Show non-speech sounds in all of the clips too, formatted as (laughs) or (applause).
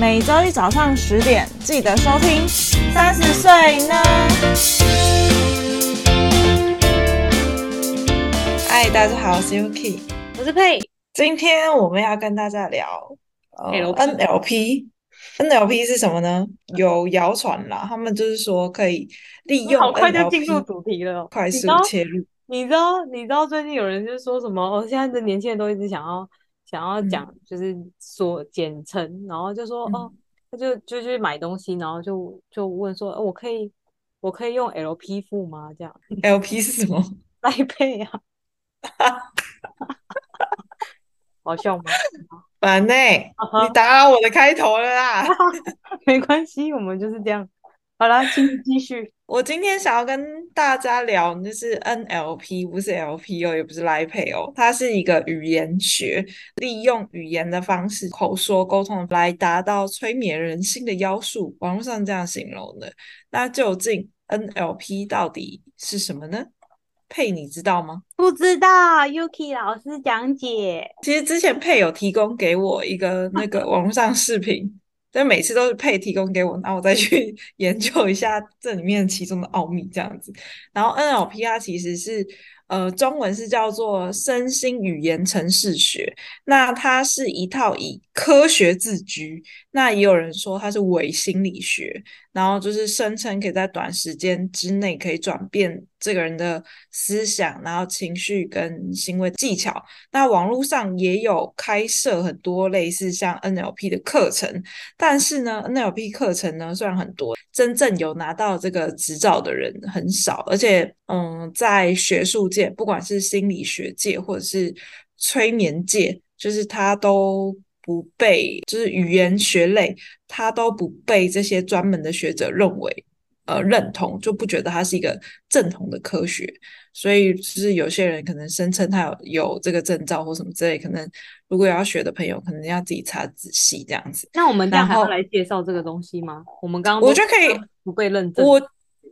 每周一早上十点记得收听。三十岁呢？嗨，大家好，我是 Yuki，我是佩。今天我们要跟大家聊、呃、NLP。NLP 是什么呢？有谣传啦，他们就是说可以利用快就进入主题了，快速切入。你知道？你知道最近有人就说什么？哦，现在的年轻人都一直想要想要讲，就是说简称、嗯，然后就说哦，他就就去买东西，然后就就问说，哦、我可以我可以用 LP 付吗？这样 LP 是什么？(laughs) 来配啊！好笑吗？烦呢、欸，uh -huh. 你打扰我的开头了啦。(laughs) 没关系，我们就是这样。好了，请你继续。(laughs) 我今天想要跟大家聊，就是 NLP，不是 LP 哦，也不是 Line Pay 哦，它是一个语言学，利用语言的方式口说沟通来达到催眠人心的妖术。网络上这样形容的。那究竟 NLP 到底是什么呢？佩，你知道吗？不知道，Yuki 老师讲解。其实之前佩有提供给我一个那个网络上视频，但每次都是配提供给我，然后我再去 (laughs) 研究一下这里面其中的奥秘这样子。然后 NLP 它其实是。呃，中文是叫做身心语言程式学，那它是一套以科学自居，那也有人说它是伪心理学，然后就是声称可以在短时间之内可以转变这个人的思想，然后情绪跟行为技巧。那网络上也有开设很多类似像 NLP 的课程，但是呢，NLP 课程呢虽然很多，真正有拿到这个执照的人很少，而且嗯，在学术界。不管是心理学界或者是催眠界，就是他都不被，就是语言学类，他都不被这些专门的学者认为呃认同，就不觉得它是一个正统的科学。所以就是有些人可能声称他有有这个证照或什么之类，可能如果要学的朋友，可能要自己查仔细这样子。那我们待会来介绍这个东西吗？我们刚刚我觉得可以不被认证。我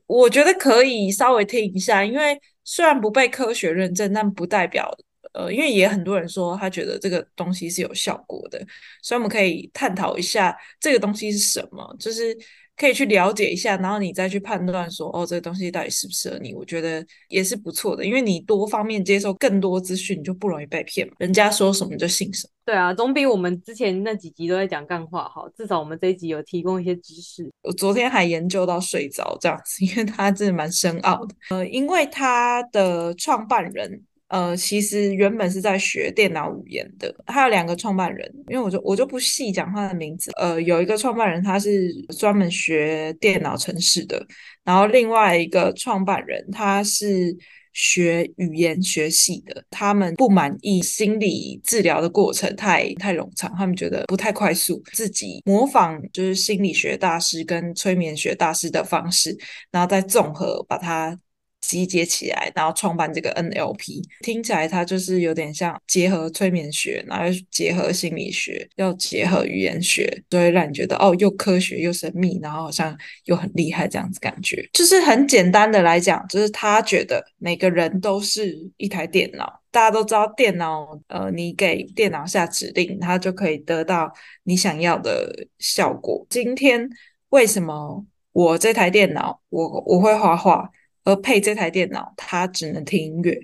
我觉得可以稍微听一下，因为。虽然不被科学认证，但不代表呃，因为也很多人说他觉得这个东西是有效果的，所以我们可以探讨一下这个东西是什么，就是可以去了解一下，然后你再去判断说，哦，这个东西到底适不适合你？我觉得也是不错的，因为你多方面接受更多资讯，你就不容易被骗嘛。人家说什么就信什么。对啊，总比我们之前那几集都在讲干话好。至少我们这一集有提供一些知识。我昨天还研究到睡着这样子，因为它真的蛮深奥的。呃，因为它的创办人，呃，其实原本是在学电脑语言的。他有两个创办人，因为我就我就不细讲他的名字。呃，有一个创办人他是专门学电脑程式的，然后另外一个创办人他是。学语言学系的，他们不满意心理治疗的过程太太冗长，他们觉得不太快速，自己模仿就是心理学大师跟催眠学大师的方式，然后再综合把它。集结起来，然后创办这个 NLP，听起来它就是有点像结合催眠学，然后又结合心理学，又结合语言学，所以让你觉得哦，又科学又神秘，然后好像又很厉害这样子感觉。就是很简单的来讲，就是他觉得每个人都是一台电脑，大家都知道电脑，呃，你给电脑下指令，它就可以得到你想要的效果。今天为什么我这台电脑，我我会画画？而配这台电脑，它只能听音乐，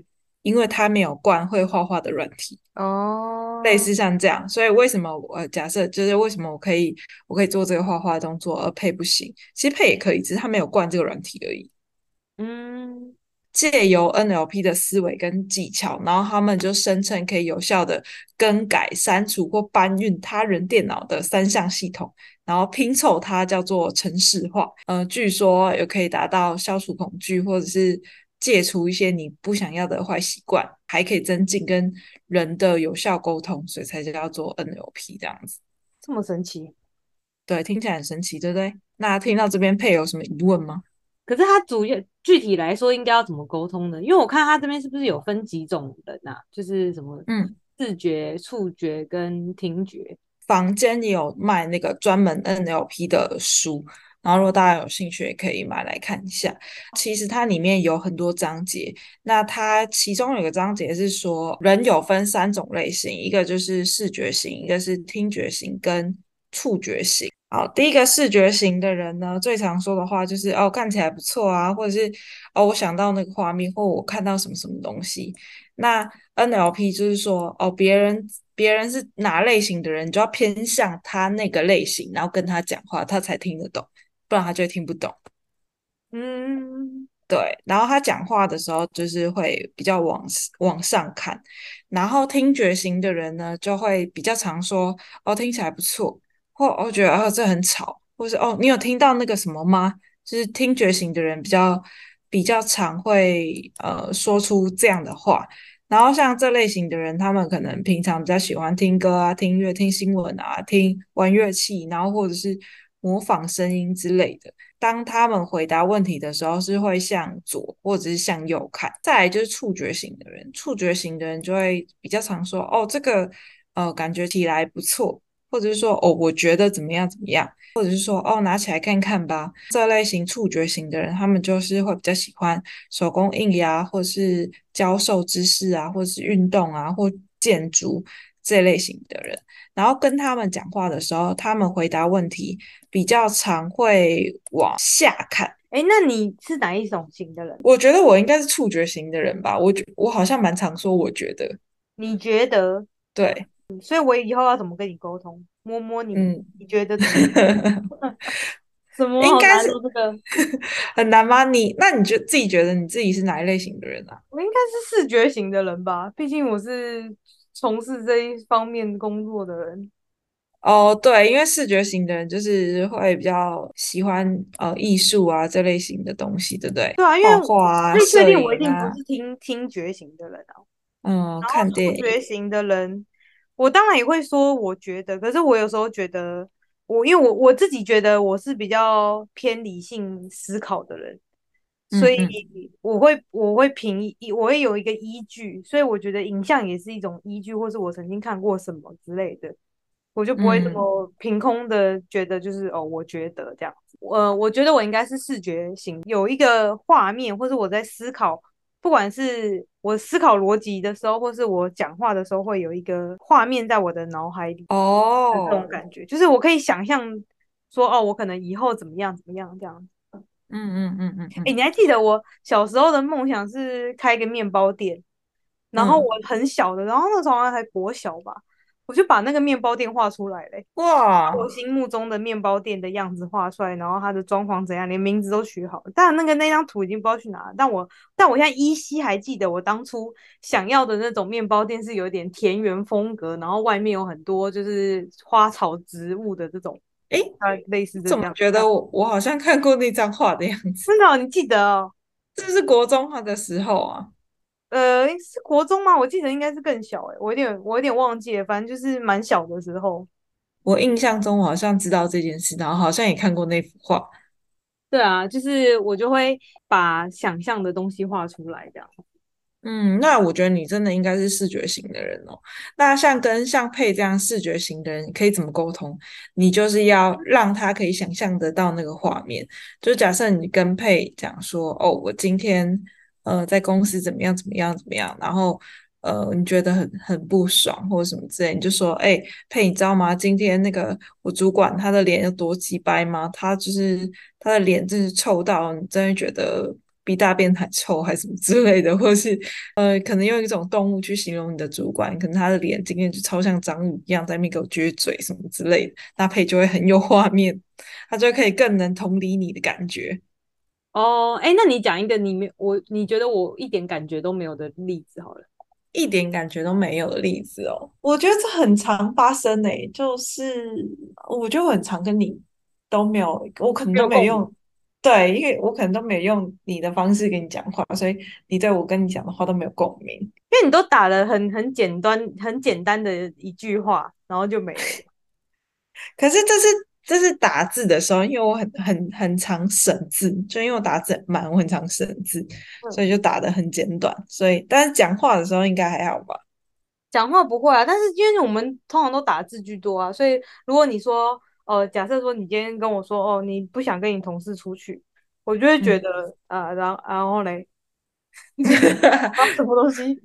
因为它没有灌会画画的软体哦，类似像这样。所以为什么我假设就是为什么我可以我可以做这个画画动作，而配不行？其实配也可以，只是它没有灌这个软体而已。嗯。借由 NLP 的思维跟技巧，然后他们就声称可以有效的更改、删除或搬运他人电脑的三项系统，然后拼凑它叫做程式化。呃，据说也可以达到消除恐惧，或者是戒除一些你不想要的坏习惯，还可以增进跟人的有效沟通，所以才叫做 NLP 这样子。这么神奇？对，听起来很神奇，对不对？那听到这边配有什么疑问吗？可是他主要具体来说应该要怎么沟通呢？因为我看他这边是不是有分几种人啊？就是什么嗯，视觉、触觉跟听觉。房间也有卖那个专门 NLP 的书，然后如果大家有兴趣，也可以买来看一下。其实它里面有很多章节，那它其中有个章节是说人有分三种类型，一个就是视觉型，一个是听觉型，跟触觉型。好，第一个视觉型的人呢，最常说的话就是哦，看起来不错啊，或者是哦，我想到那个画面，或我看到什么什么东西。那 NLP 就是说哦，别人别人是哪类型的人，你就要偏向他那个类型，然后跟他讲话，他才听得懂，不然他就听不懂。嗯。对，然后他讲话的时候就是会比较往往上看，然后听觉型的人呢就会比较常说哦，听起来不错，或我觉得哦，这很吵，或是哦，你有听到那个什么吗？就是听觉型的人比较比较常会呃说出这样的话，然后像这类型的人，他们可能平常比较喜欢听歌啊、听音乐、听新闻啊、听玩乐器，然后或者是模仿声音之类的。当他们回答问题的时候，是会向左或者是向右看。再来就是触觉型的人，触觉型的人就会比较常说：“哦，这个呃，感觉起来不错。”或者是说：“哦，我觉得怎么样怎么样。”或者是说：“哦，拿起来看看吧。”这类型触觉型的人，他们就是会比较喜欢手工艺呀，或者是教授知识啊，或者是运动啊，或建筑。这类型的人，然后跟他们讲话的时候，他们回答问题比较常会往下看。哎，那你是哪一种型的人？我觉得我应该是触觉型的人吧。我觉我好像蛮常说，我觉得。你觉得？对。所以我以后要怎么跟你沟通？摸摸你，嗯、你觉得怎么？(laughs) (laughs) 什么？应该是这个 (laughs) 很难吗？你那你觉自己觉得你自己是哪一类型的人啊？我应该是视觉型的人吧，毕竟我是。从事这一方面工作的人，哦，对，因为视觉型的人就是会比较喜欢呃艺术啊这类型的东西，对不对？对啊，因为画啊，确定我一定不是听、啊、听觉型的人啊。嗯，看电影。触觉型的人，我当然也会说，我觉得，可是我有时候觉得，我因为我我自己觉得我是比较偏理性思考的人。所以我会我会凭我会有一个依据，所以我觉得影像也是一种依据，或是我曾经看过什么之类的，我就不会这么凭空的觉得就是哦，我觉得这样子。呃，我觉得我应该是视觉型，有一个画面，或是我在思考，不管是我思考逻辑的时候，或是我讲话的时候，会有一个画面在我的脑海里哦，这种感觉，就是我可以想象说哦，我可能以后怎么样怎么样这样。嗯嗯嗯嗯，哎、欸，你还记得我小时候的梦想是开一个面包店，然后我很小的，然后那时候好像还国小吧，我就把那个面包店画出来嘞。哇！我心目中的面包店的样子画出来，然后它的装潢怎样，连名字都取好了。但那个那张图已经不知道去哪了。但我但我现在依稀还记得，我当初想要的那种面包店是有点田园风格，然后外面有很多就是花草植物的这种。哎，类似这样，怎么觉得我我好像看过那张画的样子？真的，你记得哦？是不是国中画的时候啊？呃，是国中吗？我记得应该是更小哎，我有点我有点忘记了，反正就是蛮小的时候。我印象中我好像知道这件事，然后好像也看过那幅画。对啊，就是我就会把想象的东西画出来，这样。嗯，那我觉得你真的应该是视觉型的人哦。那像跟像佩这样视觉型的人，可以怎么沟通？你就是要让他可以想象得到那个画面。就假设你跟佩讲说，哦，我今天呃在公司怎么样怎么样怎么样，然后呃你觉得很很不爽或者什么之类，你就说，哎，佩，你知道吗？今天那个我主管他的脸有多鸡掰吗？他就是他的脸真是臭到你真的觉得。比大便还臭，还什么之类的，或是呃，可能用一种动物去形容你的主管，可能他的脸今天就超像章鱼一样，在那给我撅嘴什么之类的，搭配就会很有画面，他就可以更能同理你的感觉。哦，哎，那你讲一个你没我你觉得我一点感觉都没有的例子好了，一点感觉都没有的例子哦，我觉得这很常发生诶、欸，就是我就很常跟你都没有，我可能都没有用。对，因为我可能都没有用你的方式跟你讲话，所以你对我跟你讲的话都没有共鸣。因为你都打了很很简单、很简单的一句话，然后就没了。(laughs) 可是这是这是打字的时候，因为我很很很常省字，就因为我打字很慢，我很常省字，所以就打的很简短。所以，但是讲话的时候应该还好吧？讲话不会啊，但是因为我们通常都打字居多啊，所以如果你说。哦、呃，假设说你今天跟我说，哦，你不想跟你同事出去，我就会觉得，呃，然后然后嘞，(laughs) 什么东西？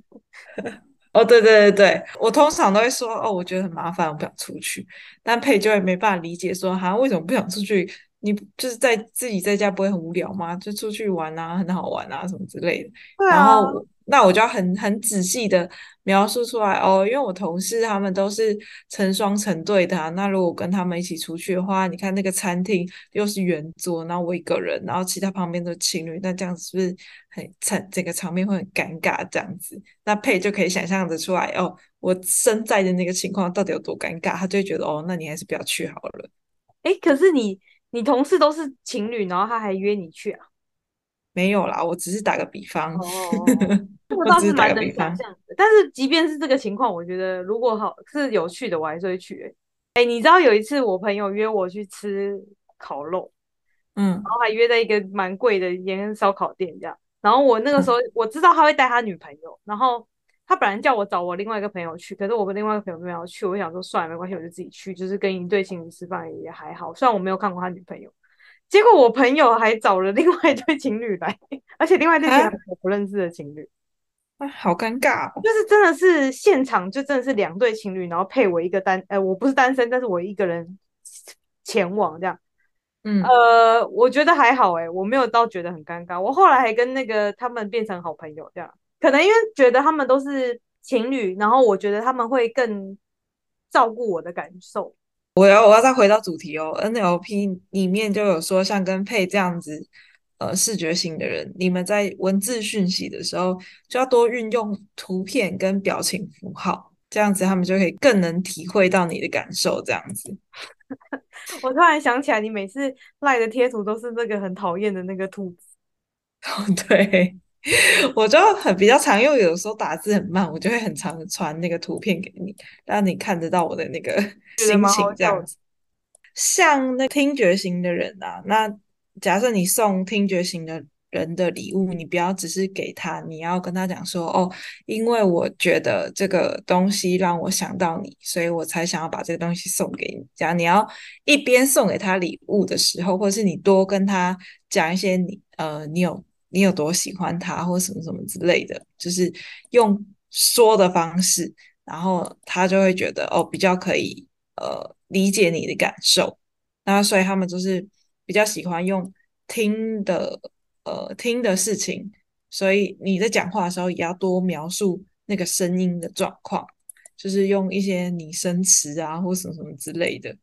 哦，对对对对，我通常都会说哦，我觉得很麻烦，我不想出去。但佩就会没办法理解说，哈，为什么不想出去？你就是在自己在家不会很无聊吗？就出去玩啊，很好玩啊，什么之类的。对啊。然后。那我就要很很仔细的描述出来哦，因为我同事他们都是成双成对的啊。那如果跟他们一起出去的话，你看那个餐厅又是圆桌，然后我一个人，然后其他旁边都是情侣，那这样子是不是很惨？整个场面会很尴尬这样子。那佩就可以想象的出来哦，我身在的那个情况到底有多尴尬，他就会觉得哦，那你还是不要去好了。诶，可是你你同事都是情侣，然后他还约你去啊？没有啦，我只是打个比方。哦，(laughs) 这个倒是蛮能想象的。但是即便是这个情况，我觉得如果好是有趣的，我还是会去，欸。哎，你知道有一次我朋友约我去吃烤肉，嗯，然后还约在一个蛮贵的一间烧烤店这样。然后我那个时候我知道他会带他女朋友，然后他本来叫我找我另外一个朋友去，可是我跟另外一个朋友没有去，我想说算了，没关系，我就自己去，就是跟一对情侣吃饭也还好。虽然我没有看过他女朋友。结果我朋友还找了另外一对情侣来，(laughs) 而且另外一对情侣是我不认识的情侣，啊，好尴尬哦！就是真的是现场就真的是两对情侣，然后配我一个单，呃，我不是单身，但是我一个人前往这样，嗯，呃，我觉得还好哎、欸，我没有到觉得很尴尬。我后来还跟那个他们变成好朋友这样，可能因为觉得他们都是情侣，然后我觉得他们会更照顾我的感受。我要我要再回到主题哦，NLP 里面就有说，像跟佩这样子，呃，视觉型的人，你们在文字讯息的时候，就要多运用图片跟表情符号，这样子他们就可以更能体会到你的感受。这样子，(laughs) 我突然想起来，你每次赖的贴图都是那个很讨厌的那个兔子。(laughs) 哦，对。(laughs) 我就很比较常用，有时候打字很慢，我就会很常传那个图片给你，让你看得到我的那个 (laughs) 心情这样子。像那听觉型的人啊，那假设你送听觉型的人的礼物，你不要只是给他，你要跟他讲说哦，因为我觉得这个东西让我想到你，所以我才想要把这个东西送给你。这样你要一边送给他礼物的时候，或者是你多跟他讲一些你呃，你有。你有多喜欢他，或什么什么之类的，就是用说的方式，然后他就会觉得哦，比较可以呃理解你的感受。那所以他们就是比较喜欢用听的呃听的事情，所以你在讲话的时候也要多描述那个声音的状况，就是用一些拟声词啊或什么什么之类的，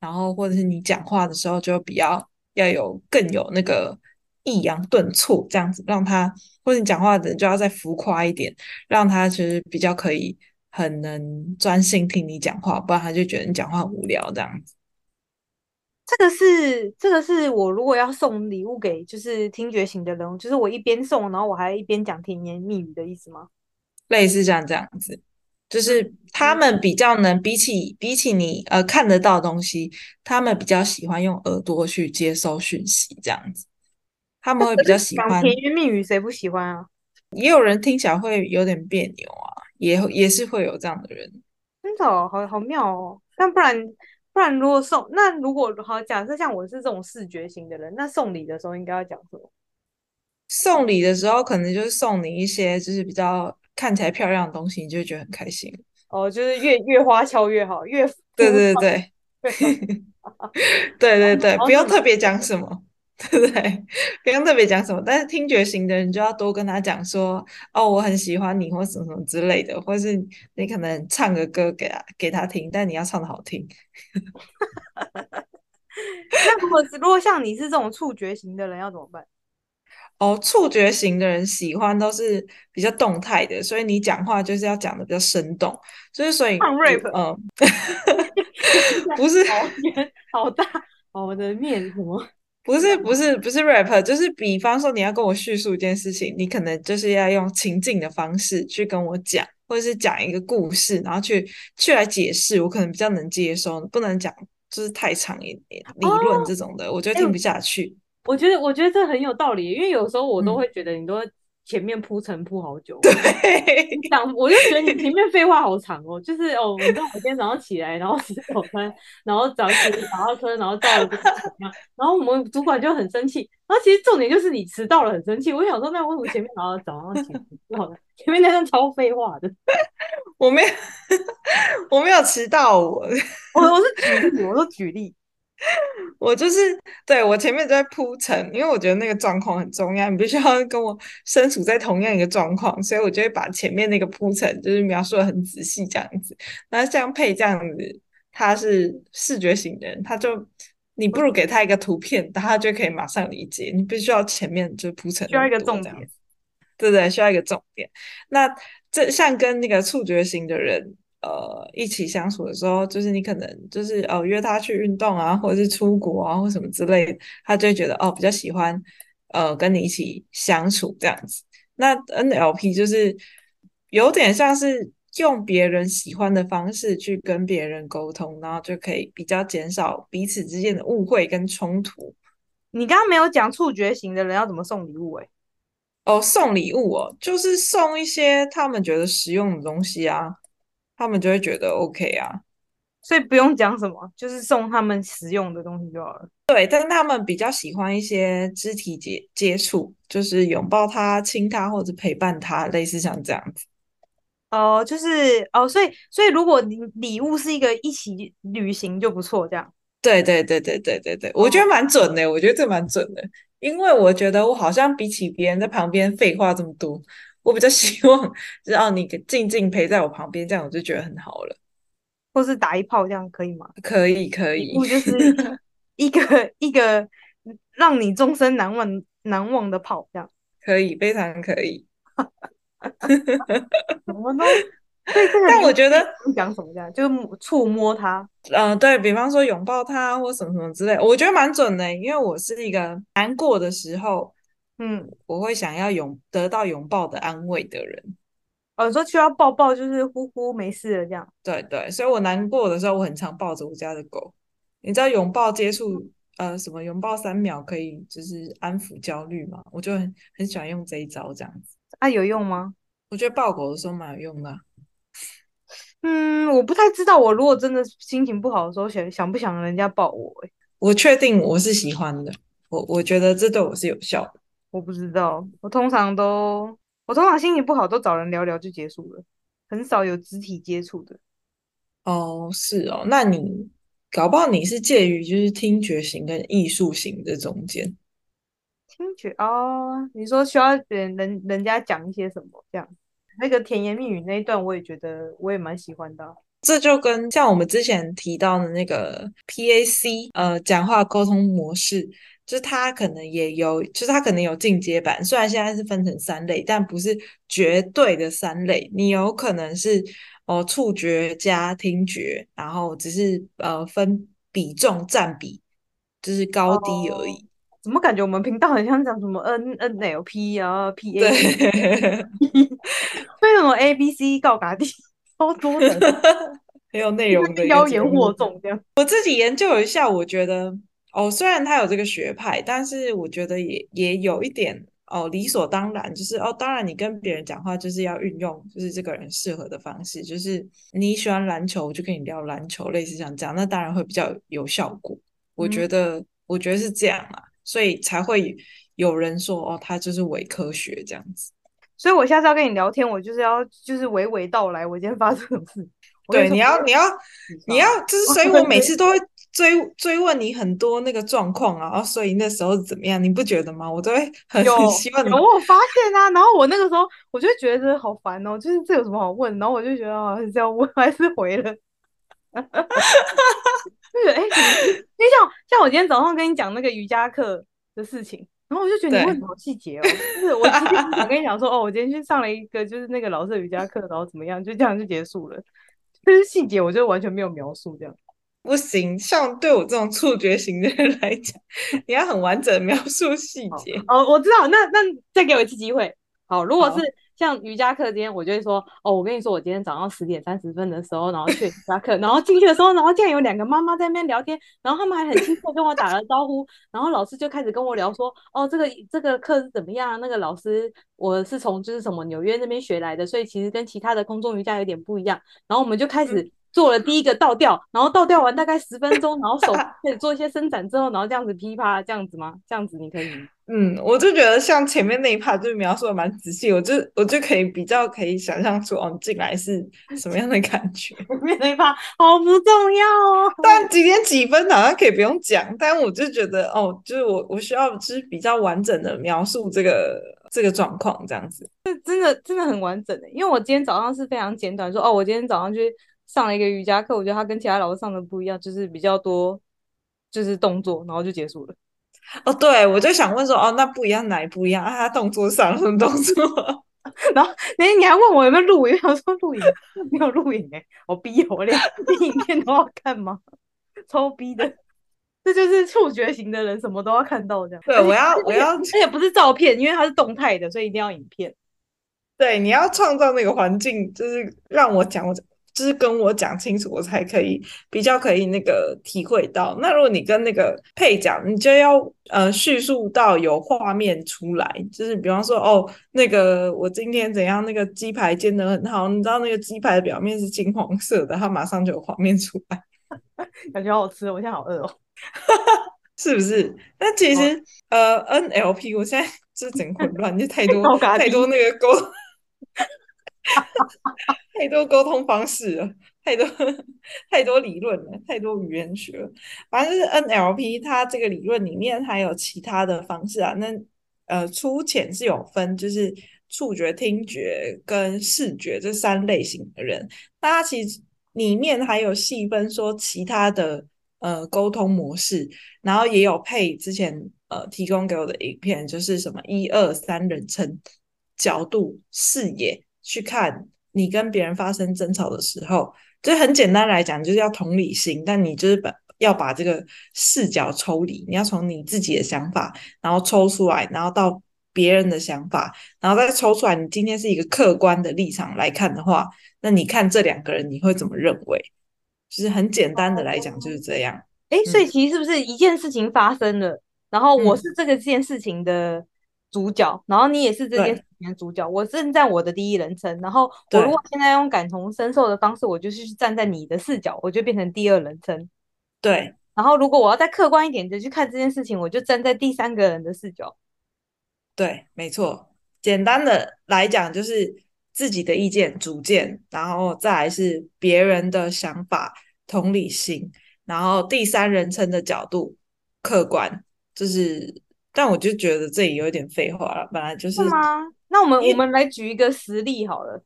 然后或者是你讲话的时候就比较要有更有那个。抑扬顿挫这样子，让他或者你讲话的人就要再浮夸一点，让他其实比较可以很能专心听你讲话，不然他就觉得你讲话很无聊这样子。这个是这个是我如果要送礼物给就是听觉型的人，就是我一边送，然后我还一边讲甜言蜜语的意思吗？类似像这样子，就是他们比较能比起比起你呃看得到的东西，他们比较喜欢用耳朵去接收讯息这样子。他们会比较喜欢甜言蜜语，谁不喜欢啊？也有人听起来会有点别扭啊，也也是会有这样的人。真的哦，好好妙哦。但不然不然，如果送那如果好假设像我是这种视觉型的人，那送礼的时候应该要讲什么？送礼的时候可能就是送你一些就是比较看起来漂亮的东西，你就会觉得很开心。哦，就是越越花俏越好，越对对对对对对对，(laughs) (laughs) 不用特别讲什么。(laughs) 对不对？不用特别讲什么，但是听觉型的人就要多跟他讲说，哦，我很喜欢你，或什么什么之类的，或是你可能唱个歌给他给他听，但你要唱的好听。(laughs) 那如果如果像你是这种触觉型的人，要怎么办？(laughs) 哦，触觉型的人喜欢都是比较动态的，所以你讲话就是要讲的比较生动，就是所以唱 rap，嗯，不是，好大，我的面什么？不是不是不是 rap，就是比方说你要跟我叙述一件事情，你可能就是要用情境的方式去跟我讲，或者是讲一个故事，然后去去来解释，我可能比较能接受，不能讲就是太长一点理论这种的，哦、我觉得听不下去。我觉得我觉得这很有道理，因为有时候我都会觉得你都前面铺陈铺好久。对，讲我就觉得你前面废话好长哦，就是哦，你知道我今天早上起来，然后洗早餐，然后早起打到车，然后到了怎么样，然后我们主管就很生气。然后其实重点就是你迟到了，很生气。我想说，那为什么前面然后早上起来前面那段超废话的。我没有，(laughs) 我没有迟到，我我我是举例，我说举例。(laughs) 我就是对我前面在铺陈，因为我觉得那个状况很重要，你必须要跟我身处在同样一个状况，所以我就会把前面那个铺陈就是描述的很仔细这样子。那像佩这样子，他是视觉型的人，他就你不如给他一个图片，他就可以马上理解。你必须要前面就铺陈，需要一个重点，对对，需要一个重点。那这像跟那个触觉型的人。呃，一起相处的时候，就是你可能就是呃约他去运动啊，或者是出国啊，或什么之类的，他就会觉得哦比较喜欢呃跟你一起相处这样子。那 NLP 就是有点像是用别人喜欢的方式去跟别人沟通，然后就可以比较减少彼此之间的误会跟冲突。你刚刚没有讲触觉型的人要怎么送礼物诶、欸？哦，送礼物哦，就是送一些他们觉得实用的东西啊。他们就会觉得 OK 啊，所以不用讲什么，就是送他们实用的东西就好了。对，但是他们比较喜欢一些肢体接接触，就是拥抱他、亲他或者陪伴他，类似像这样子。哦，就是哦，所以所以如果你礼物是一个一起旅行就不错，这样。对对对对对对对，我觉得蛮准的，我觉得这蛮准的，因为我觉得我好像比起别人在旁边废话这么多。我比较希望，只要你静静陪在我旁边，这样我就觉得很好了。或是打一炮，这样可以吗？可以，可以。我就是 (laughs) 一个一个让你终身难忘难忘的炮，这样可以，非常可以。(laughs) 怎么呢？(laughs) 但我觉得讲什么这样，就是触摸他，嗯、呃，对，比方说拥抱他或什么什么之类，我觉得蛮准的，因为我是一个难过的时候。嗯，我会想要拥得到拥抱的安慰的人。哦，你说需要抱抱，就是呼呼没事了这样。对对，所以我难过的时候，我很常抱着我家的狗。你知道拥抱接触，呃，什么拥抱三秒可以就是安抚焦虑吗？我就很很喜欢用这一招这样子。啊，有用吗？我觉得抱狗的时候蛮有用的。(laughs) 嗯，我不太知道，我如果真的心情不好的时候，想想不想人家抱我？欸？我确定我是喜欢的，我我觉得这对我是有效的。我不知道，我通常都，我通常心情不好都找人聊聊就结束了，很少有肢体接触的。哦，是哦，那你搞不好你是介于就是听觉型跟艺术型的中间。听觉哦，你说需要人人人家讲一些什么这样？那个甜言蜜语那一段，我也觉得我也蛮喜欢的。这就跟像我们之前提到的那个 PAC，呃，讲话沟通模式。就是它可能也有，就是它可能有进阶版。虽然现在是分成三类，但不是绝对的三类。你有可能是哦，触觉加听觉，然后只是呃分比重占比，就是高低而已。哦、怎么感觉我们频道很像讲什么 N N L P 啊 P A？对，(laughs) 为什么 A B C 告嘎地超多人，(laughs) 很有内容的妖言惑众这样。我自己研究一下，我觉得。哦，虽然他有这个学派，但是我觉得也也有一点哦，理所当然，就是哦，当然你跟别人讲话就是要运用就是这个人适合的方式，就是你喜欢篮球，我就跟你聊篮球，类似像这样，那当然会比较有效果。我觉得，嗯、我觉得是这样啊，所以才会有人说哦，他就是伪科学这样子。所以我下次要跟你聊天，我就是要就是娓娓道来我今天发生什么事。对，你要你要你要，就是所以我每次都会。追追问你很多那个状况啊，然后所以那时候怎么样？你不觉得吗？我都会 (laughs) 很很希望你。有，有我发现啊，然后我那个时候我就觉得好烦哦，就是这有什么好问？然后我就觉得啊，还是要问，(laughs) 还是回了。哈哈哈哈哈。就是哎，你像像我今天早上跟你讲那个瑜伽课的事情，然后我就觉得你问什么细节哦？就是我今天想跟你讲说哦，我今天去上了一个就是那个老师的瑜伽课，然后怎么样？就这样就结束了。就是细节，我就完全没有描述这样。不行，像对我这种触觉型的人来讲，你要很完整的描述细节。哦，我知道，那那再给我一次机会。好，如果是像瑜伽课今天，我就会说，哦，我跟你说，我今天早上十点三十分的时候，然后去瑜伽课，然后进去的时候，然后竟然有两个妈妈在那边聊天，然后他们还很亲切跟我打了招呼，然后老师就开始跟我聊说，哦，这个这个课是怎么样？那个老师我是从就是什么纽约那边学来的，所以其实跟其他的空中瑜伽有点不一样。然后我们就开始做了第一个倒吊，然后倒吊完大概十分钟，然后手 (laughs) 开始做一些伸展之后，然后这样子噼啪这样子吗？这样子你可以。嗯，我就觉得像前面那一 part 就描述的蛮仔细，我就我就可以比较可以想象出哦，你进来是什么样的感觉。(laughs) 前面那一 part 好不重要哦，但几点几分好像可以不用讲，但我就觉得哦，就是我我需要就是比较完整的描述这个这个状况这样子。这真的真的很完整的，因为我今天早上是非常简短说哦，我今天早上去上了一个瑜伽课，我觉得他跟其他老师上的不一样，就是比较多就是动作，然后就结束了。哦，对，我就想问说，哦，那不一样哪不一样啊？他动作上什么动作？(laughs) 然后，哎，你还问我有没有录影？(laughs) 我说录影没有录影哎，我逼我连影片都要看吗？(laughs) 超逼的，这就是触觉型的人，什么都要看到这样。对，我要我要，而且不是照片，因为它是动态的，所以一定要影片。对，你要创造那个环境，就是让我讲我讲。就是跟我讲清楚，我才可以比较可以那个体会到。那如果你跟那个配讲，你就要呃叙述到有画面出来。就是比方说，哦，那个我今天怎样，那个鸡排煎的很好，你知道那个鸡排的表面是金黄色的，它马上就有画面出来，(laughs) 感觉好好吃。我现在好饿哦，是不是？那其实、哦、呃，NLP 我现在 (laughs) 就是整混乱，就太多 (laughs) 太多那个沟。(laughs) 太多沟通方式了，太多太多理论了，太多语言学了。反正就是 NLP，它这个理论里面还有其他的方式啊。那呃，粗浅是有分，就是触觉、听觉跟视觉这三类型的人。那它其实里面还有细分说其他的呃沟通模式，然后也有配之前呃提供给我的影片，就是什么一二三人称角度视野。去看你跟别人发生争吵的时候，就很简单来讲，就是要同理心。但你就是把要把这个视角抽离，你要从你自己的想法，然后抽出来，然后到别人的想法，然后再抽出来。你今天是一个客观的立场来看的话，那你看这两个人，你会怎么认为？就是很简单的来讲，就是这样。哎，所以其实是不是一件事情发生了，然后我是这个件事情的主角，然后你也是这件事情的主角。我正在我的第一人称，然后我如果现在用感同身受的方式，我就是站在你的视角，我就变成第二人称。对，然后如果我要再客观一点的去看这件事情，我就站在第三个人的视角。对，没错。简单的来讲，就是自己的意见、主见，然后再来是别人的想法、同理心，然后第三人称的角度，客观，就是。但我就觉得这里有点废话了，本来就是。是吗？那我们我们来举一个实例好了。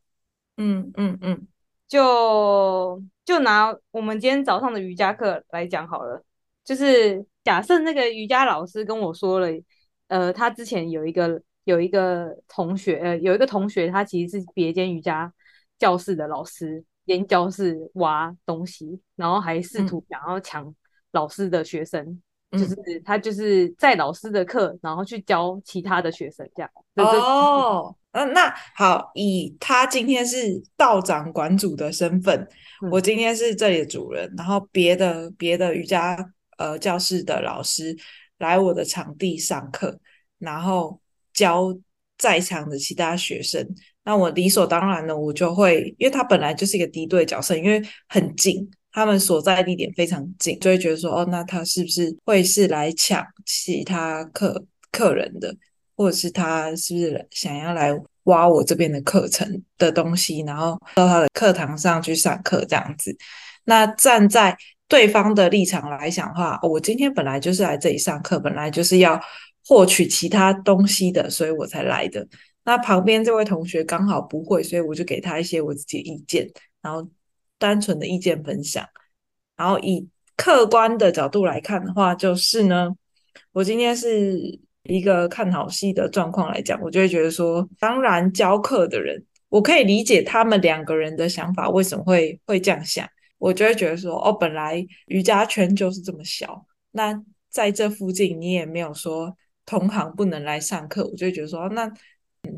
嗯嗯嗯，就就拿我们今天早上的瑜伽课来讲好了。就是假设那个瑜伽老师跟我说了，呃，他之前有一个有一个同学，呃，有一个同学，他其实是别间瑜伽教室的老师，连教室挖东西，然后还试图想要抢老师的学生。嗯就是他就是在老师的课，然后去教其他的学生这样。哦，嗯，那好，以他今天是道长馆主的身份，嗯，我今天是这里的主人，然后别的别的瑜伽呃教室的老师来我的场地上课，然后教在场的其他学生，那我理所当然的我就会，因为他本来就是一个敌对角色，因为很近。他们所在地点非常近，就会觉得说，哦，那他是不是会是来抢其他客客人的，或者是他是不是想要来挖我这边的课程的东西，然后到他的课堂上去上课这样子？那站在对方的立场来讲的话，我今天本来就是来这里上课，本来就是要获取其他东西的，所以我才来的。那旁边这位同学刚好不会，所以我就给他一些我自己的意见，然后。单纯的意见分享，然后以客观的角度来看的话，就是呢，我今天是一个看好戏的状况来讲，我就会觉得说，当然教课的人，我可以理解他们两个人的想法为什么会会这样想，我就会觉得说，哦，本来瑜伽圈就是这么小，那在这附近你也没有说同行不能来上课，我就会觉得说，那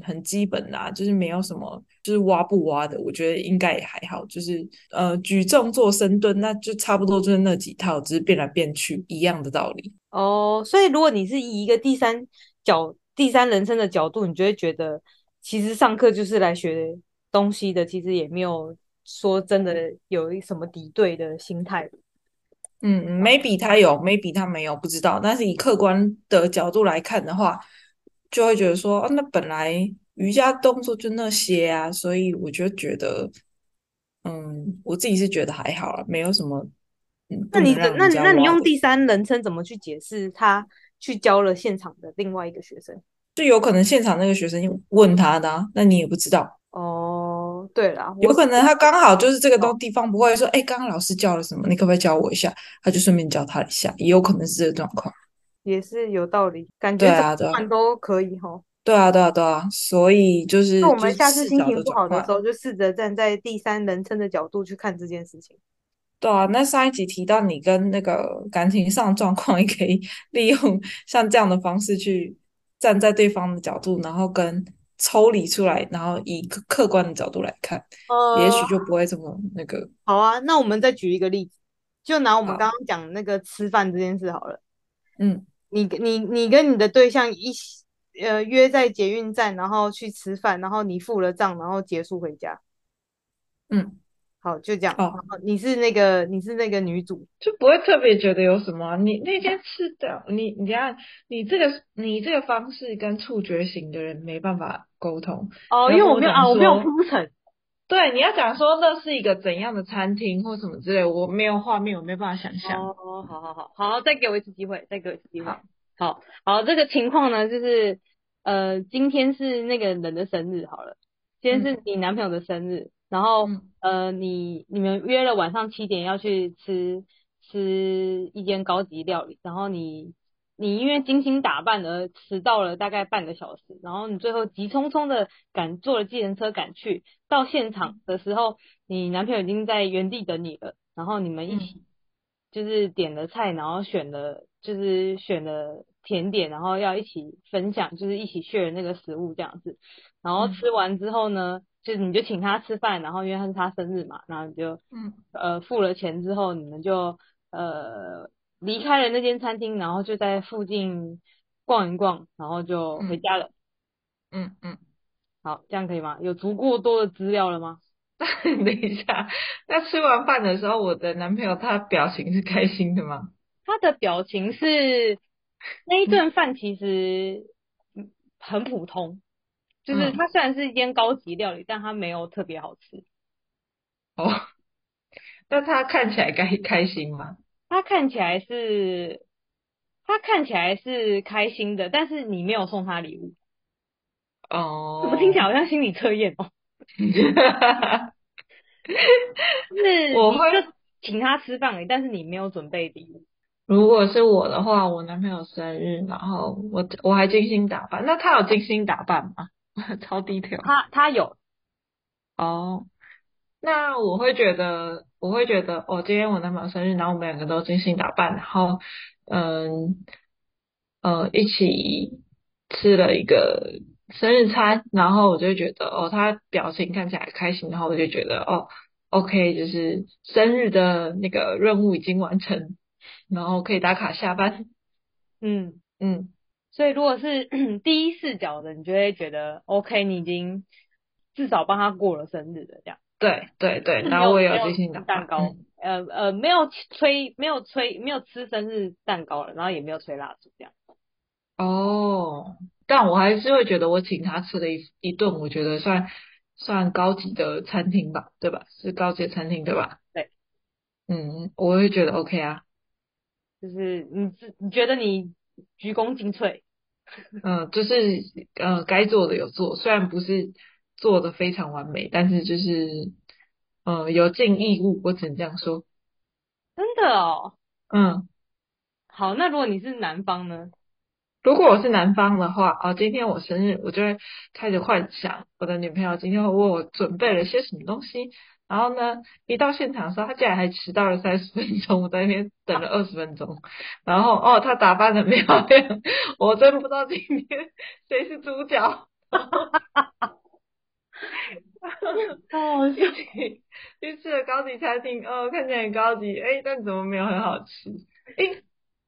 很基本啦，就是没有什么就是挖不挖的，我觉得应该也还好。就是呃举重做深蹲，那就差不多就是那几套，只是变来变去一样的道理。哦，所以如果你是以一个第三角、第三人称的角度，你就会觉得其实上课就是来学东西的，其实也没有说真的有一什么敌对的心态。嗯，maybe 他有，maybe 他没有，不知道。但是以客观的角度来看的话，就会觉得说，啊，那本来瑜伽动作就那些啊，所以我就觉得，嗯，我自己是觉得还好啊，没有什么。嗯，那你那你那你用第三人称怎么去解释他去教了现场的另外一个学生？就有可能现场那个学生问他的啊，那你也不知道。哦，对啦，有可能他刚好就是这个东地方不会说，哎，刚刚老师教了什么，你可不可以教我一下？他就顺便教他一下，也有可能是这个状况。也是有道理，感觉怎么都可以哈。对啊，对啊，对啊，所以就是，那我们下次心情不好的时候，就试着站在第三人称的角度去看这件事情。对啊，那上一集提到你跟那个感情上状况，也可以 (laughs) 利用像这样的方式去站在对方的角度，然后跟抽离出来，然后以客观的角度来看，呃，也许就不会这么那个。好啊，那我们再举一个例子，就拿我们刚刚讲那个吃饭这件事好了。嗯。你你你跟你的对象一起呃约在捷运站，然后去吃饭，然后你付了账，然后结束回家。嗯，好，就这样。哦，你是那个你是那个女主，就不会特别觉得有什么。你那天吃的，你你这样，你这个你这个方式跟触觉型的人没办法沟通。哦，因为我没有啊，我没有铺陈。对，你要讲说那是一个怎样的餐厅或什么之类，我没有画面，我没办法想象。哦，好好好，好，再给我一次机会，再给我一次机会。好，好，这个情况呢，就是呃，今天是那个人的生日，好了，今天是你男朋友的生日，嗯、然后呃，你你们约了晚上七点要去吃吃一间高级料理，然后你。你因为精心打扮而迟到了大概半个小时，然后你最后急匆匆的赶坐了计程车赶去，到现场的时候，你男朋友已经在原地等你了，然后你们一起就是点了菜，然后选了就是选了甜点，然后要一起分享，就是一起 share 那个食物这样子，然后吃完之后呢，就是你就请他吃饭，然后因为他是他生日嘛，然后你就嗯。呃付了钱之后，你们就呃。离开了那间餐厅，然后就在附近逛一逛，然后就回家了。嗯嗯，嗯，好，这样可以吗？有足够多的资料了吗？(laughs) 等一下，那吃完饭的时候，我的男朋友他表情是开心的吗？他的表情是那一顿饭其实很普通，就是它虽然是一间高级料理，但它没有特别好吃。哦，那他看起来该开心吗？他看起来是，他看起来是开心的，但是你没有送他礼物。哦，怎么听起来好像心理测验哦？(laughs) 是，我会就请他吃饭但是你没有准备礼物。如果是我的话，我男朋友生日，然后我我还精心打扮，那他有精心打扮吗？(laughs) 超低调。他他有。哦。那我会觉得，我会觉得，哦，今天我男朋友生日，然后我们两个都精心打扮，然后，嗯，呃，一起吃了一个生日餐，然后我就觉得，哦，他表情看起来开心，然后我就觉得，哦，OK，就是生日的那个任务已经完成，然后可以打卡下班。嗯 (laughs) 嗯，所以如果是 (clears throat) 第一视角的，你就会觉得，OK，你已经至少帮他过了生日了，这样。对对对，然后我也有精心打蛋糕，嗯、呃呃，没有吹，没有吹，没有吃生日蛋糕了，然后也没有吹蜡烛这样。哦，但我还是会觉得我请他吃了一一顿，我觉得算算高级的餐厅吧，对吧？是高级的餐厅对吧？对，嗯，我会觉得 OK 啊，就是你你觉得你鞠躬尽瘁，嗯，就是呃该做的有做，虽然不是。做的非常完美，但是就是，呃，有尽义务，我只能这样说。真的哦。嗯。好，那如果你是男方呢？如果我是男方的话，哦，今天我生日，我就会开始幻想我的女朋友今天会为我准备了些什么东西。然后呢，一到现场的时候，她竟然还迟到了三十分钟，我在那边等了二十分钟。然后，哦，她打扮的漂亮，我真不知道今天谁是主角。(laughs) (laughs) 哦，去去吃了高级餐厅，哦，看起来很高级，哎，但怎么没有很好吃？哎，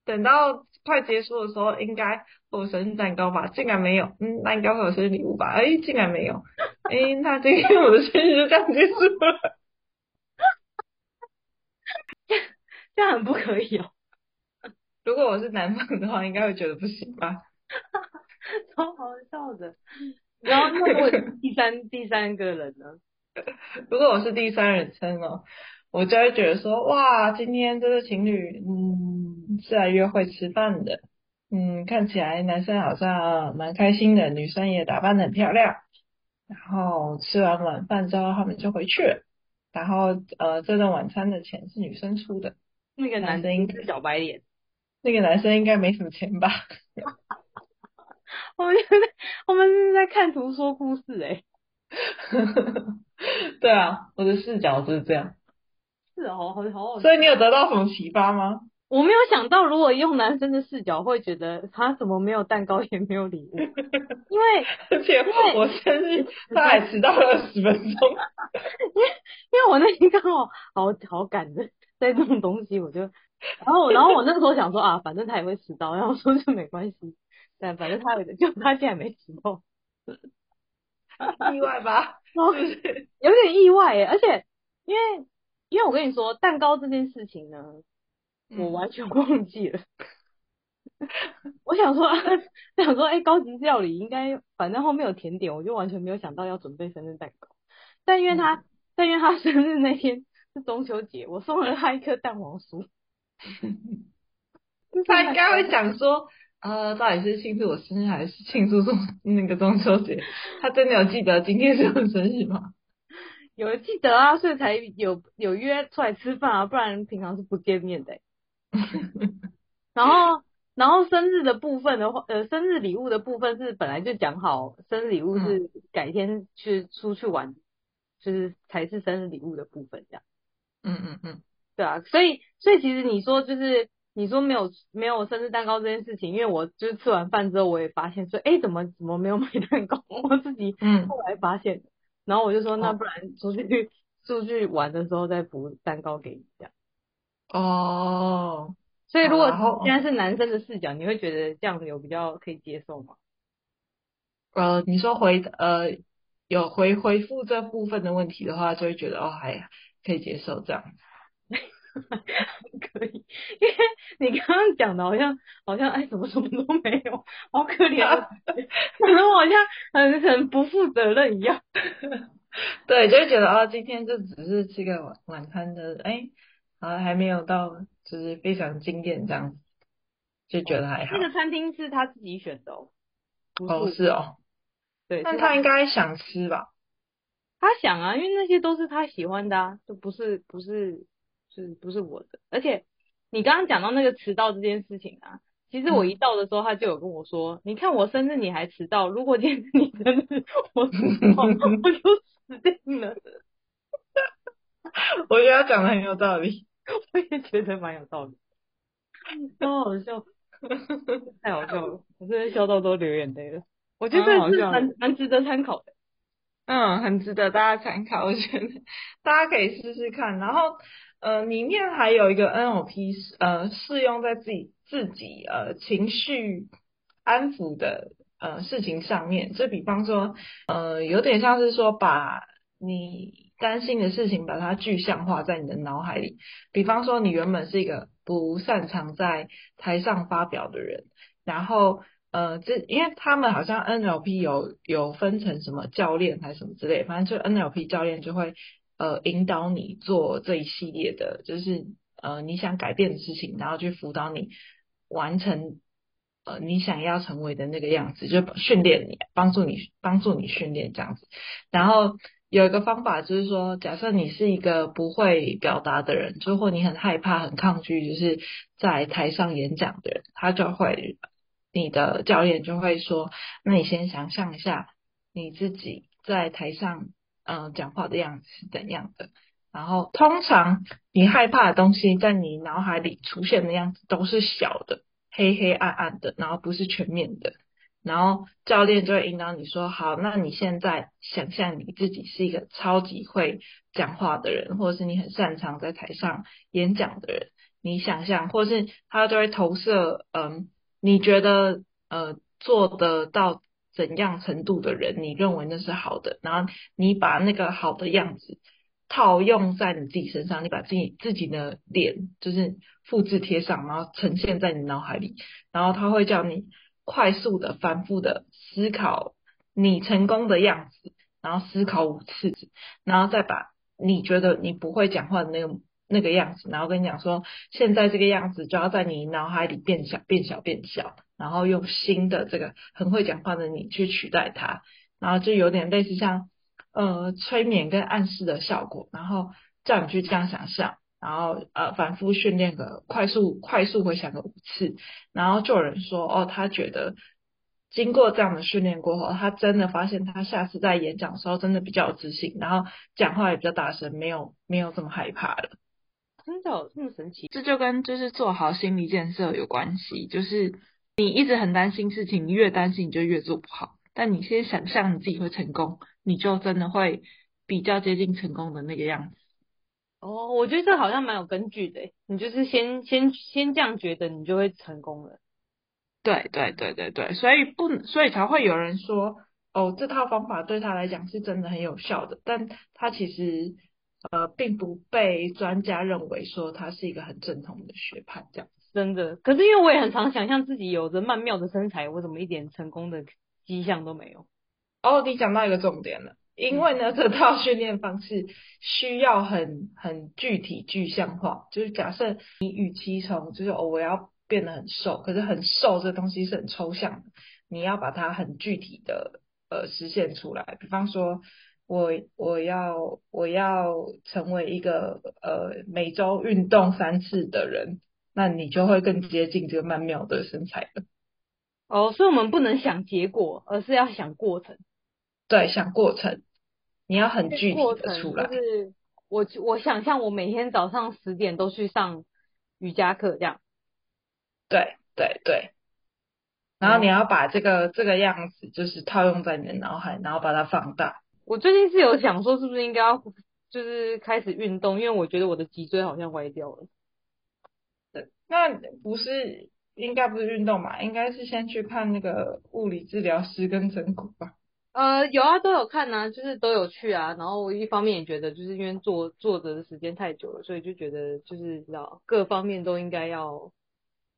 等到快结束的时候，应该会有生日蛋糕吧？竟然没有，嗯，那应该会有生日礼物吧？哎，竟然没有，哎，那今天我的生日就这样结束了，这样这样很不可以哦。如果我是男方的话，应该会觉得不行吧？(laughs) 超好笑的。然后，那如果 (laughs) 第三第三个人呢？如果我是第三人称哦，我就会觉得说，哇，今天这对情侣，嗯，是来约会吃饭的，嗯，看起来男生好像蛮开心的，女生也打扮得很漂亮。然后吃完晚饭之后，他们就回去了。然后，呃，这顿晚餐的钱是女生出的。那个男生应该是小白脸。那个男生应该没什么钱吧？(laughs) 我们现在我们是在看图说故事诶、欸。对啊，我的视角就是这样。是哦，好好。所以你有得到什么启发吗？我没有想到，如果用男生的视角，会觉得他怎么没有蛋糕也没有礼物？因为 (laughs) 而且我生日他还迟到了十分钟。因为因为我那天刚好好好赶着在弄东西，我就然后然后我那时候想说啊，反正他也会迟到，然后说就没关系。但反正他有的，就他竟然没迟到，意外吧？(laughs) 是有点意外耶。而且因为因为我跟你说，蛋糕这件事情呢，我完全忘记了。嗯、我想说，(laughs) 想说，哎、欸，高级料理应该，反正后面有甜点，我就完全没有想到要准备生日蛋糕。但因为他，嗯、但因为他生日那天是中秋节，我送了他一颗蛋黄酥。(laughs) 他应该会想说。呃，到底是庆祝我生日还是庆祝中那个中秋节？他真的有记得今天是我生日吗？(laughs) 有记得啊，所以才有有约出来吃饭啊，不然平常是不见面的。然后，然后生日的部分的话，呃，生日礼物的部分是本来就讲好，生日礼物是改天去出去玩，就是才是生日礼物的部分这样。嗯嗯嗯，对啊，所以所以其实你说就是。你说没有没有生日蛋糕这件事情，因为我就是吃完饭之后，我也发现说，哎，怎么怎么没有买蛋糕？(laughs) 我自己后来发现，嗯、然后我就说，那不然出去出去玩的时候再补蛋糕给你这样。哦，所以如果现在是男生的视角，你会觉得这样子有比较可以接受吗？呃，你说回呃有回回复这部分的问题的话，就会觉得哦还可以接受这样。可以，因为你刚刚讲的好像好像哎，什么什么都没有，好可怜啊，(laughs) 可能我好像很很不负责任一样。(laughs) 对，就会觉得啊、哦，今天就只是吃个晚晚餐的，哎，啊还没有到就是非常惊艳这样子，就觉得还好。那个餐厅是他自己选的哦。哦，是哦。对，但他应该想吃吧？他想啊，因为那些都是他喜欢的啊，就不是不是。是不是我的？而且你刚刚讲到那个迟到这件事情啊，其实我一到的时候，他就有跟我说：“嗯、你看我生日你还迟到，如果今天是你生日，我迟到 (laughs) 我就死定了。(laughs) ”我觉得他讲的很有道理，(laughs) 我也觉得蛮有道理，超好笑，太好笑了，我真的笑到都流眼泪了。我觉得这是蛮蛮值得参考的，嗯，很值得大家参考。我觉得大家可以试试看，然后。呃，里面还有一个 NLP，呃，适用在自己自己呃情绪安抚的呃事情上面。就比方说，呃，有点像是说，把你担心的事情把它具象化在你的脑海里。比方说，你原本是一个不擅长在台上发表的人，然后呃，这因为他们好像 NLP 有有分成什么教练还是什么之类，反正就 NLP 教练就会。呃，引导你做这一系列的，就是呃你想改变的事情，然后去辅导你完成呃你想要成为的那个样子，就训练你，帮助你，帮助你训练这样子。然后有一个方法就是说，假设你是一个不会表达的人，就或你很害怕、很抗拒，就是在台上演讲的人，他就会，你的教练就会说，那你先想象一下你自己在台上。嗯，讲话的样子是怎样的？然后通常你害怕的东西，在你脑海里出现的样子都是小的、黑黑暗暗的，然后不是全面的。然后教练就会引导你说：“好，那你现在想象你自己是一个超级会讲话的人，或者是你很擅长在台上演讲的人。你想象，或是他就会投射，嗯，你觉得呃做得到怎样程度的人，你认为那是好的，然后你把那个好的样子套用在你自己身上，你把自己自己的脸就是复制贴上，然后呈现在你脑海里，然后他会叫你。”快速的、反复的思考你成功的样子，然后思考五次，然后再把你觉得你不会讲话的那个那个样子，然后跟你讲说，现在这个样子就要在你脑海里变小、变小、变小，然后用新的这个很会讲话的你去取代它，然后就有点类似像呃催眠跟暗示的效果，然后叫你去这样想象。然后呃，反复训练个快速快速回想个五次，然后就有人说哦，他觉得经过这样的训练过后，他真的发现他下次在演讲的时候真的比较有自信，然后讲话也比较大声，没有没有这么害怕了。真的有这么神奇？这就跟就是做好心理建设有关系，就是你一直很担心事情，你越担心你就越做不好，但你先想象你自己会成功，你就真的会比较接近成功的那个样子。哦，我觉得这好像蛮有根据的。你就是先先先这样觉得，你就会成功了。对对对对对，所以不，所以才会有人说，哦，这套方法对他来讲是真的很有效的，但他其实呃并不被专家认为说他是一个很正统的学派这样子。真的，可是因为我也很常想象自己有着曼妙的身材，我怎么一点成功的迹象都没有？哦，你讲到一个重点了。因为呢，这套训练方式需要很很具体具象化，就是假设你与其从就是哦我要变得很瘦，可是很瘦这东西是很抽象的，你要把它很具体的呃实现出来。比方说我我要我要成为一个呃每周运动三次的人，那你就会更接近这个曼妙的身材了。哦，所以我们不能想结果，而是要想过程。对，想过程，你要很具体的出来。就是我我想象我每天早上十点都去上瑜伽课这样。对对对。然后你要把这个、嗯、这个样子，就是套用在你的脑海，然后把它放大。我最近是有想说，是不是应该要就是开始运动，因为我觉得我的脊椎好像歪掉了。对，那不是应该不是运动嘛？应该是先去看那个物理治疗师跟整骨吧。呃，有啊，都有看啊，就是都有去啊。然后我一方面也觉得，就是因为坐坐着的时间太久了，所以就觉得就是你知道各方面都应该要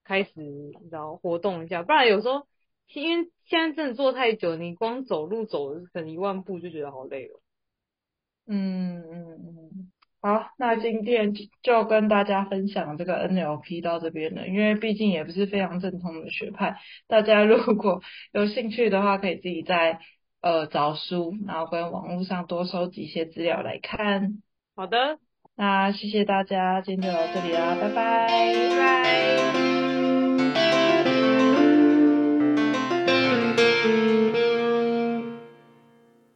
开始你知道活动一下，不然有时候因为现在真的坐太久，你光走路走可能一万步就觉得好累了。嗯嗯嗯。好，那今天就跟大家分享这个 NLP 到这边了，因为毕竟也不是非常正统的学派，大家如果 (laughs) 有兴趣的话，可以自己在。呃，找书，然后跟网络上多收集一些资料来看。好的，那谢谢大家，今天就到这里啦，拜拜，拜拜。